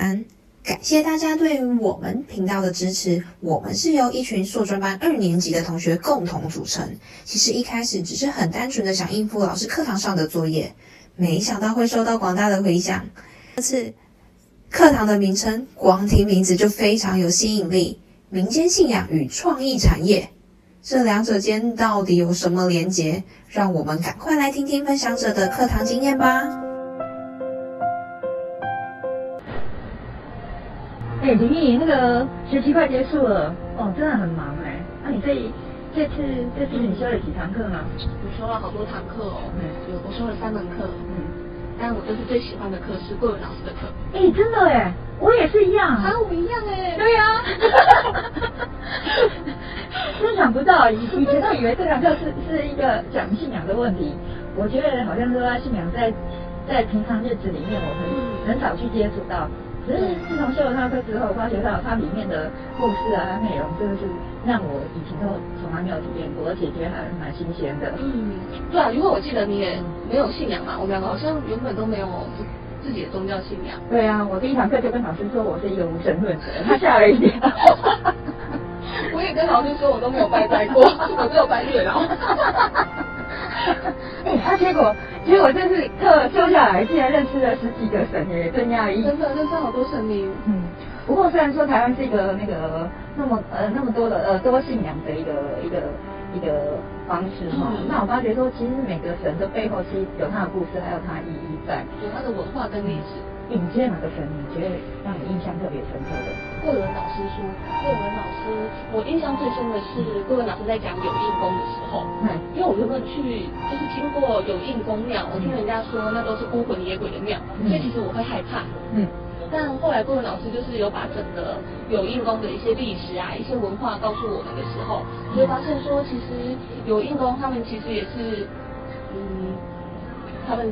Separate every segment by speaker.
Speaker 1: 安，感谢大家对我们频道的支持。我们是由一群硕专班二年级的同学共同组成。其实一开始只是很单纯的想应付老师课堂上的作业，没想到会受到广大的回响。这次课堂的名称，光听名字就非常有吸引力。民间信仰与创意产业，这两者间到底有什么连结？让我们赶快来听听分享者的课堂经验吧。
Speaker 2: 哎，林毅，那个学期快结束了，哦，真的很忙哎。那你这这次这次你修了几堂课呢？
Speaker 3: 我修了好多堂课哦，有我修了三门课，嗯，但我就是最喜欢的课是桂文老师的课。
Speaker 2: 哎，真的哎，我也是一样。
Speaker 3: 啊，我们一样哎。
Speaker 2: 对呀。真想不到，以以前都以为这堂课是是一个讲信仰的问题，我觉得好像说信仰在在平常日子里面，我很很少去接触到。可是自从修了他课之后，发觉到它里面的故事啊、内容，真的是让我以前都从来没有体验过，而且觉得还蛮新鲜的。
Speaker 3: 嗯，对啊，因为我记得你也没有信仰嘛，我们两个好像原本都没有自己的宗教信仰。
Speaker 2: 对啊，我第一堂课就跟老师说我是一个无神论者，他吓了一跳。
Speaker 3: 我也跟老师说我都没有拜拜过，我只有拜月老。
Speaker 2: 哎，他结果。结果这次课修下来，竟然认识了十几个神耶，真讶异。
Speaker 3: 真的认识好多神明。
Speaker 2: 嗯，不过虽然说台湾是一个那个那么呃那么多的呃多信仰的一个一个一个方式哈，那我发觉说其实每个神的背后其实有它的故事，还有它的意义在，
Speaker 3: 有它的文化跟历史。
Speaker 2: 你觉得哪个神你觉得让你印象特别深刻的？
Speaker 3: 桂文老师说，桂文老师，我印象最深的是桂文老师在讲有印宫的时候，嗯，因为我原本去就是经过有印宫庙，我听人家说那都是孤魂野鬼的庙，所以其实我会害怕，嗯，但后来桂文老师就是有把整个有印宫的一些历史啊、一些文化告诉我们的时候，就会发现说，其实有印宫他们其实也是，嗯，他们。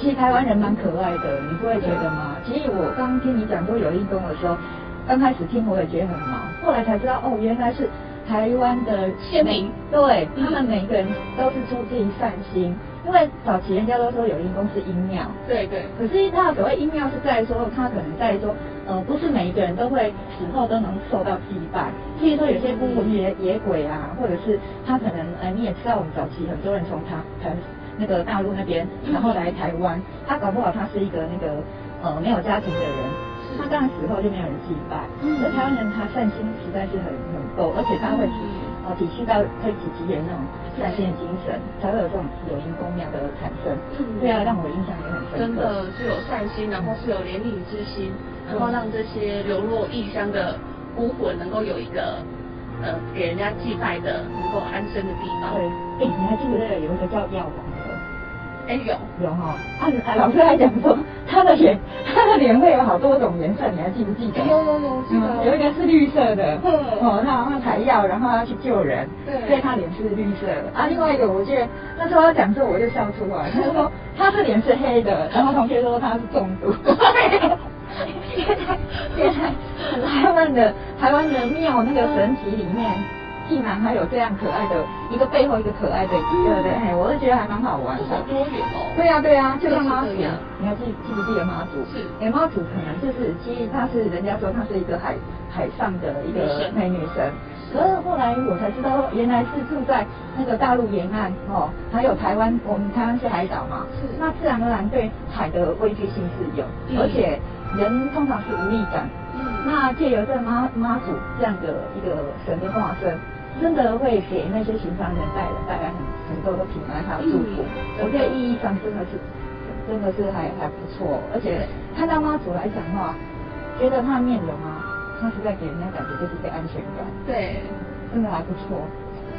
Speaker 2: 其实台湾人蛮可爱的，你不会觉得吗？其实我刚听你讲说有运动的时候，刚开始听我也觉得很毛，后来才知道哦，原来是台湾的
Speaker 3: 县民，
Speaker 2: 对他们每个人都是出自于善心。因为早期人家都说有阴公是阴庙，
Speaker 3: 对对。
Speaker 2: 可是他所谓阴庙是在说，他可能在说，呃，不是每一个人都会死后都能受到祭拜。譬如说有些孤魂野野鬼啊，或者是他可能，呃，你也知道我们早期很多人从他台。那个大陆那边，然后来台湾，他搞不好他是一个那个呃没有家庭的人，他当然死后就没有人祭拜。而台湾人他善心实在是很很够，而且他会呃体恤到推己及人那种善心的精神，才会有这种有因公庙的产生。对啊，让我印象也很深
Speaker 3: 刻。真的是有善心，然后是有怜悯之心，然后让这些流落异乡的孤魂能够有一个呃给人家祭拜的能够安身的地方。
Speaker 2: 对，哎，你还记得有一个叫药王？
Speaker 3: 哎有
Speaker 2: 有哈，啊老师还讲说他的脸他的脸会有好多种颜色，你还记不记得？
Speaker 3: 有有有记得。
Speaker 2: 有一个是绿色的，哦，他好像采药，然后要去救人，所以他脸是绿色的。啊，另外一个我记得那时候他讲时候我就笑出来，他说 他是脸是黑的，然后同学说他是中毒。原来台湾的台湾的庙那个神奇里面。竟然还有这样可爱的一个背后一个可爱的，对不对？哎，我是觉得还蛮好玩的。
Speaker 3: 好多元哦。
Speaker 2: 对呀对呀，就像妈祖，你还记记不记得妈祖？
Speaker 3: 是。
Speaker 2: 哎，妈祖可能就是，其实她是人家说她是一个海海上的一个美女神，可是后来我才知道，原来是住在那个大陆沿岸哦，还有台湾，我们台湾是海岛嘛，是。那自然而然对海的畏惧性是有，而且人通常是无力感，嗯。那借由这妈妈祖这样的一个神的化身。真的会给那些寻常人带来带来很很多的平安还有祝福，我觉得意义上真的是真的是还还不错，而且看到妈祖来讲的话，觉得他面容啊，他是在给人家感觉就是被安全感，
Speaker 3: 对，
Speaker 2: 真的还不错。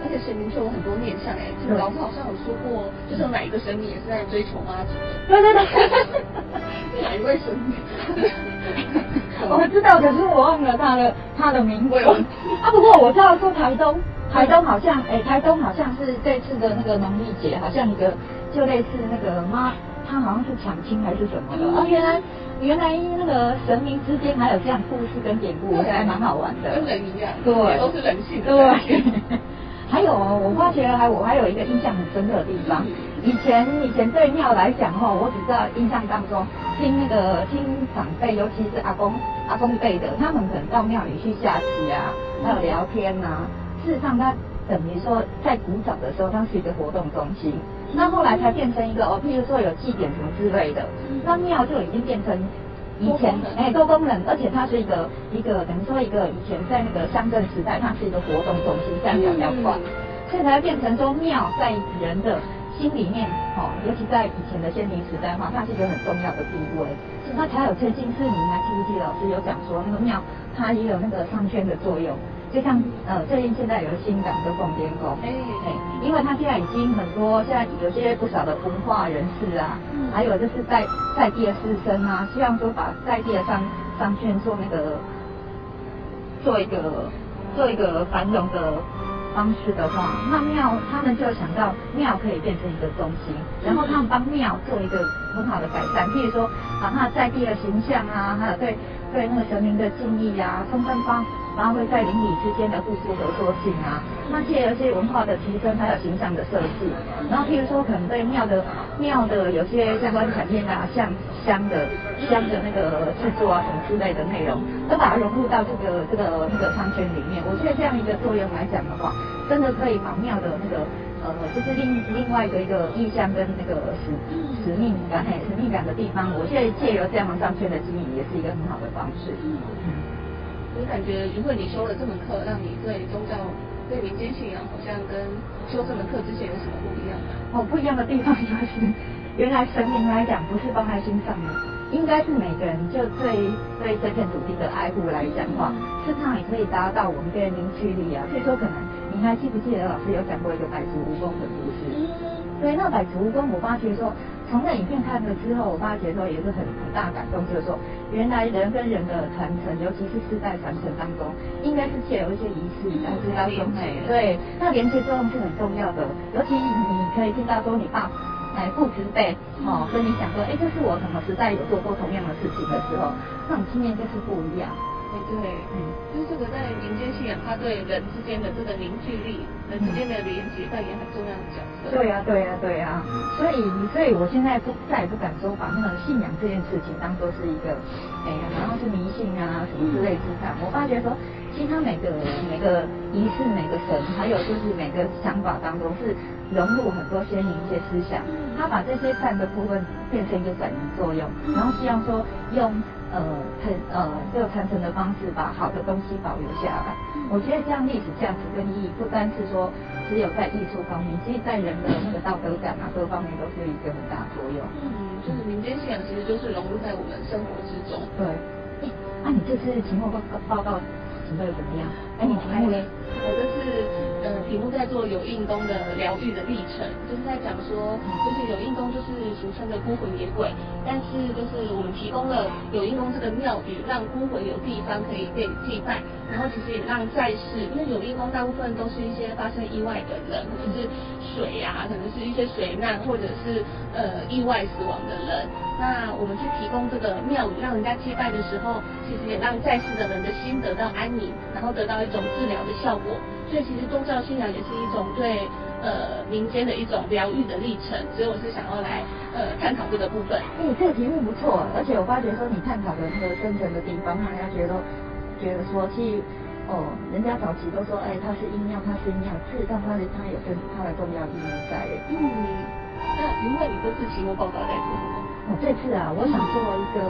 Speaker 3: 而且神明就有很多面相哎，老师好像有说过，就是哪一个神明也是在追求妈祖，
Speaker 2: 对对对，
Speaker 3: 哪一位神明？
Speaker 2: 我知道，可是我忘了他的他的名字。啊，不过我知道说台东，台东好像，哎，台东好像是这次的那个农历节，好像一个就类似那个妈，他好像是抢亲还是什么的。哦，原来原来那个神明之间还有这样故事跟典故，我觉得还蛮好玩的。
Speaker 3: 跟人一样，对，都是人性。
Speaker 2: 对。还有我发觉还我还有一个印象很深刻的地方，以前以前对庙来讲哈，我只知道印象当中听那个听长辈，尤其是阿公阿公辈的，他们可能到庙里去下棋啊，还有聊天呐。事实上，它等于说在古早的时候，它是一个活动中心。那后来才变成一个哦，譬如说有祭典什么之类的，那庙就已经变成以前哎多功能，而且它是一个一个等于说一个以前在那个乡镇时代，它是一个活动中心，这样讲比较快。现在变成说庙在人的心里面，哦，尤其在以前的先民时代的话，它是一个很重要的地位。那才有曾经是你还记不记得老师有讲说那个庙它也有那个商圈的作用。就像呃，最近现在有个新港的凤天宫，哎哎，因为他现在已经很多，现在有些不少的文化人士啊，还有就是在在地的师生啊，希望说把在地的商商圈做那个做一个做一个繁荣的方式的话，那庙他们就想到庙可以变成一个中心，然后他们帮庙做一个很好的改善，譬如说把他在地的形象啊，还有对对那个神明的敬意啊，充分帮。发挥在邻里之间的互助合作性啊，那借由一些文化的提升，还有形象的设计，然后譬如说可能对庙的庙的有些相关产业啊，像香的香的那个制作啊什么之类的内容，都把它融入到这个这个那个商圈里面。我觉得这样一个作用来讲的话，真的可以把庙的那个呃，就是另另外的一个意向跟那个使使命感、使命感的地方，我现在借由这样商圈的经营，也是一个很好的方式。
Speaker 3: 嗯我感觉，如果你修了这门课，让你对宗教、对民间信仰，好像跟修这门课之前有什么不一样？
Speaker 2: 哦，不一样的地方就是，原来神明来讲不是放在心上的，应该是每个人就对对这片土地的爱护来讲话，事实上也可以达到我们对凝聚力啊。所以说，可能你还记不记得老师有讲过一个百足蜈蚣的故事？对，那百足蜈蚣，我发觉说。从那影片看了之后，我发觉说也是很很大感动，就是说原来人跟人的传承，尤其是世代传承当中，应该是借有一些仪式来知道说，对，那连接作用是很重要的。尤其你可以听到说你爸哎父之辈哦跟你讲说，哎这是我什么时代有做过同样的事情的时候，那种经验就是不一样。
Speaker 3: 对，嗯，就是这个在民间信仰，它对人之间的这个凝聚力、人之间的连接扮演很重要的角色。对呀，
Speaker 2: 对呀，对呀。所以，所以我现在不再也不敢说把那个信仰这件事情当做是一个，哎呀，然后是迷信啊什么之类之上。我发觉说，其实他每个每个仪式、每个神，还有就是每个想法当中是融入很多先民一些思想，他把这些善的部分变成一个转移作用，然后希望说用。呃，传呃，这个传承的方式，把好的东西保留下来。我觉得这样历史价值跟意义，不单是说只有在艺术方面，其实在人的那个道德感啊，各方面都是一个很大作用。
Speaker 3: 嗯，就是民间信仰其实就是融入在我们生活之中。
Speaker 2: 对。哎，那你这次期末报告报告准备怎么样？哎，你题目呢？
Speaker 3: 我这是。呃，题目在做有印宫的疗愈的历程，就是在讲说，就是有印宫就是俗称的孤魂野鬼，但是就是我们提供了有印宫这个庙宇，让孤魂有地方可以被祭拜，然后其实也让在世，因为有印宫大部分都是一些发生意外的人，可能是水啊，可能是一些水难，或者是呃意外死亡的人，那我们去提供这个庙宇，让人家祭拜的时候，其实也让在世的人的心得到安宁，然后得到一种治疗的效果。所以其实宗教信仰也是一种对呃民间的一种疗愈的历程，所以我是想要来呃探讨这个部分。
Speaker 2: 嗯，这个题目不错，而且我发觉说你探讨的那个深层的地方，让人家觉得觉得说，其实哦，人家早期都说，哎，它是阴庙，它是阴庙，事实上它的它有跟它的重要意义在。
Speaker 3: 嗯，那云问你这次期末报告在做什么？
Speaker 2: 我这次啊，我想做一个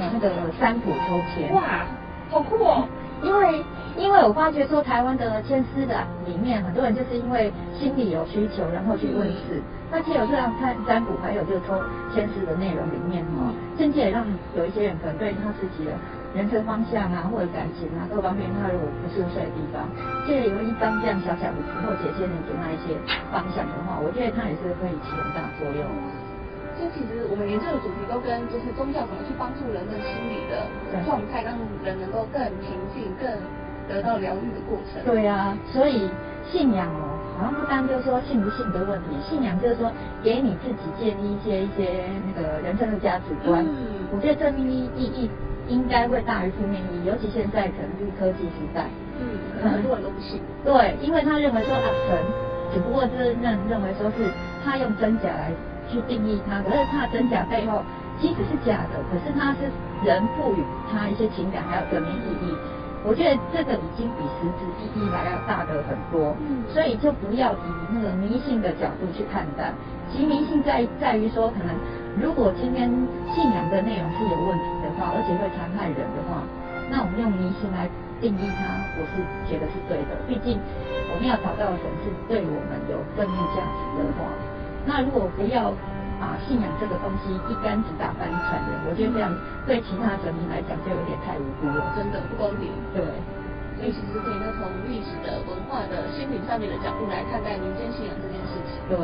Speaker 2: 呃那个三浦抽签。
Speaker 3: 哇，好酷哦！
Speaker 2: 因为，因为我发觉说台湾的签诗的里面，很多人就是因为心里有需求，然后去问世。那既有这样看占卜，还有就是抽签诗的内容里面哈，甚至也让有一些人可能对他自己的人生方向啊，或者感情啊各方面，他如果不顺遂的地方，借由一张这样小小的符，或解签人给他一些方向的话，我觉得他也是可以起很大作用。
Speaker 3: 就其实我们研究的主题都跟就是宗教怎么去帮助人的心理的状态，让人能够更平静、更得到疗愈的过程。
Speaker 2: 对啊，所以信仰哦，好像不单就是说信不信的问题，信仰就是说给你自己建立一些一些那个人生的价值观。嗯，我觉得正面意义应该会大于负面意义，尤其现在可能是科技时代。嗯，科
Speaker 3: 很多人都不信。
Speaker 2: 对，因为他认为说啊神，只不过是认认为说是他用真假来去定义它，可是它真假背后其实是假的，可是它是人赋予它一些情感还有正面意义。我觉得这个已经比实质意义来要大的很多，嗯所以就不要以那个迷信的角度去看待。其迷信在在于说，可能如果今天信仰的内容是有问题的话，而且会残害人的话，那我们用迷信来定义它，我是觉得是对的。毕竟我们要找到的神是对我们有正面价值的话，那如果不要。把信仰这个东西一竿子打翻船的，我觉得这样对其他神明来讲就有点太无辜了，
Speaker 3: 真的不公平。
Speaker 2: 对，
Speaker 3: 所以其实可以从历史的、文化的、心理上面的角度来看待民间信仰这件事情。
Speaker 2: 对，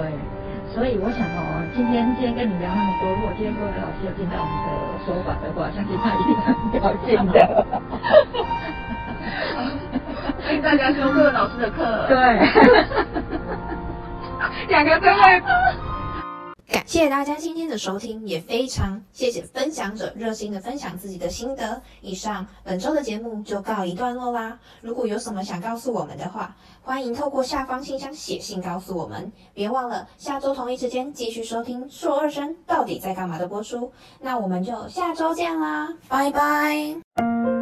Speaker 2: 所以我想哦，今天今天跟你聊那么多，如果今天各位老师有听到我们的说法的话，相信他一定很高兴的。
Speaker 3: 欢迎大家修各位老师的课。
Speaker 2: 对。
Speaker 3: 两个真会。
Speaker 1: 感谢大家今天的收听，也非常谢谢分享者热心的分享自己的心得。以上本周的节目就告一段落啦。如果有什么想告诉我们的话，欢迎透过下方信箱写信告诉我们。别忘了下周同一时间继续收听硕二生到底在干嘛的播出。那我们就下周见啦，拜拜。